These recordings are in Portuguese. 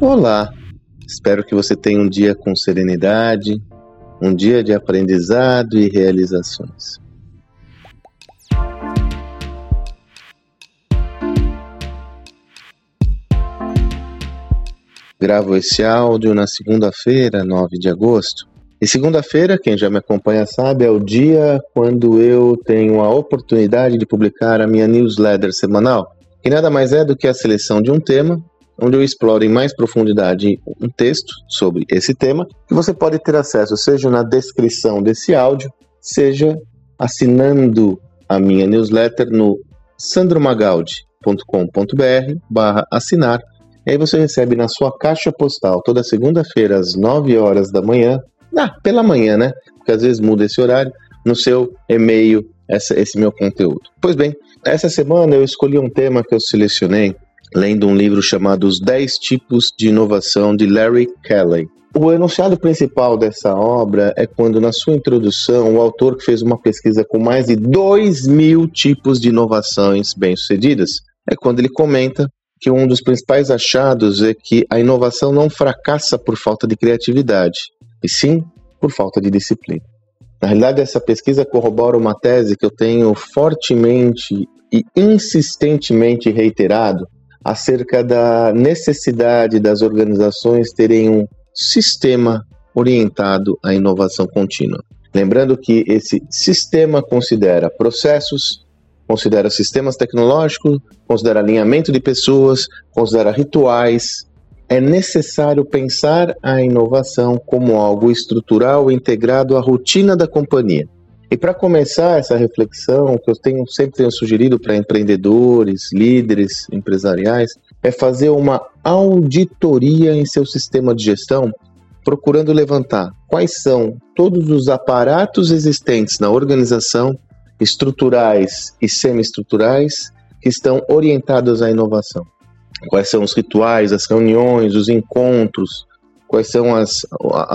Olá, espero que você tenha um dia com serenidade, um dia de aprendizado e realizações. Gravo esse áudio na segunda-feira, 9 de agosto. E segunda-feira, quem já me acompanha sabe, é o dia quando eu tenho a oportunidade de publicar a minha newsletter semanal, que nada mais é do que a seleção de um tema, onde eu exploro em mais profundidade um texto sobre esse tema, que você pode ter acesso seja na descrição desse áudio, seja assinando a minha newsletter no sandromagaldi.com.br barra assinar. E aí você recebe na sua caixa postal toda segunda-feira às 9 horas da manhã, ah, pela manhã, né? Porque às vezes muda esse horário, no seu e-mail essa, esse meu conteúdo. Pois bem, essa semana eu escolhi um tema que eu selecionei lendo um livro chamado Os 10 Tipos de Inovação de Larry Kelly. O enunciado principal dessa obra é quando, na sua introdução, o autor que fez uma pesquisa com mais de 2 mil tipos de inovações bem-sucedidas, é quando ele comenta que um dos principais achados é que a inovação não fracassa por falta de criatividade, e sim por falta de disciplina. Na realidade, essa pesquisa corrobora uma tese que eu tenho fortemente e insistentemente reiterado acerca da necessidade das organizações terem um sistema orientado à inovação contínua. Lembrando que esse sistema considera processos, considera sistemas tecnológicos, considera alinhamento de pessoas, considera rituais. É necessário pensar a inovação como algo estrutural integrado à rotina da companhia. E para começar essa reflexão, que eu tenho, sempre tenho sugerido para empreendedores, líderes empresariais, é fazer uma auditoria em seu sistema de gestão, procurando levantar quais são todos os aparatos existentes na organização estruturais e semi-estruturais que estão orientados à inovação. Quais são os rituais, as reuniões, os encontros, quais são as,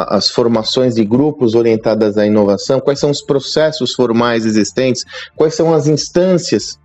as formações de grupos orientadas à inovação, quais são os processos formais existentes, quais são as instâncias.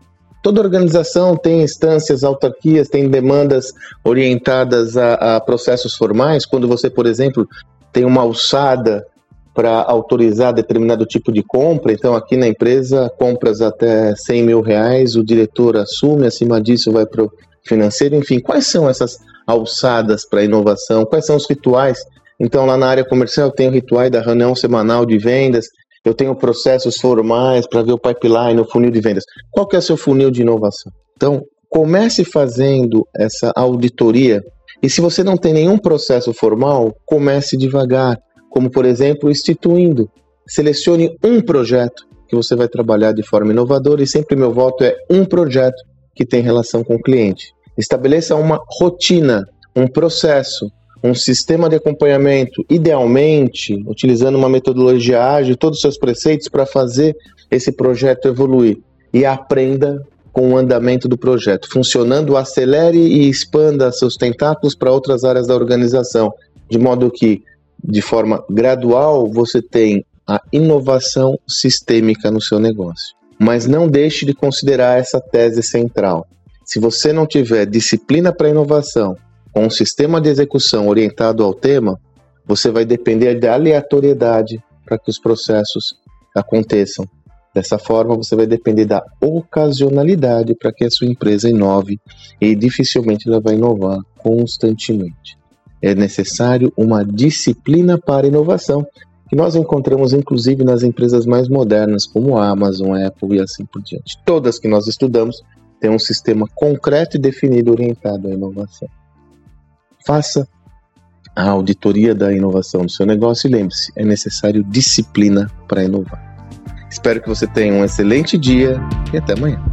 Toda organização tem instâncias, autarquias, tem demandas orientadas a, a processos formais. Quando você, por exemplo, tem uma alçada para autorizar determinado tipo de compra. Então, aqui na empresa, compras até 100 mil reais, o diretor assume, acima disso vai para financeiro. Enfim, quais são essas alçadas para inovação? Quais são os rituais? Então, lá na área comercial, eu tenho rituais da reunião semanal de vendas, eu tenho processos formais para ver o pipeline, o funil de vendas. Qual que é o seu funil de inovação? Então, comece fazendo essa auditoria. E se você não tem nenhum processo formal, comece devagar como por exemplo instituindo. Selecione um projeto que você vai trabalhar de forma inovadora e sempre meu voto é um projeto que tem relação com o cliente. Estabeleça uma rotina, um processo, um sistema de acompanhamento, idealmente utilizando uma metodologia ágil, todos os seus preceitos para fazer esse projeto evoluir e aprenda com o andamento do projeto. Funcionando, acelere e expanda seus tentáculos para outras áreas da organização, de modo que de forma gradual, você tem a inovação sistêmica no seu negócio. Mas não deixe de considerar essa tese central. Se você não tiver disciplina para inovação, com um sistema de execução orientado ao tema, você vai depender da aleatoriedade para que os processos aconteçam. Dessa forma, você vai depender da ocasionalidade para que a sua empresa inove e dificilmente ela vai inovar constantemente é necessário uma disciplina para inovação, que nós encontramos inclusive nas empresas mais modernas, como a Amazon, Apple e assim por diante. Todas que nós estudamos têm um sistema concreto e definido orientado à inovação. Faça a auditoria da inovação do seu negócio e lembre-se, é necessário disciplina para inovar. Espero que você tenha um excelente dia e até amanhã.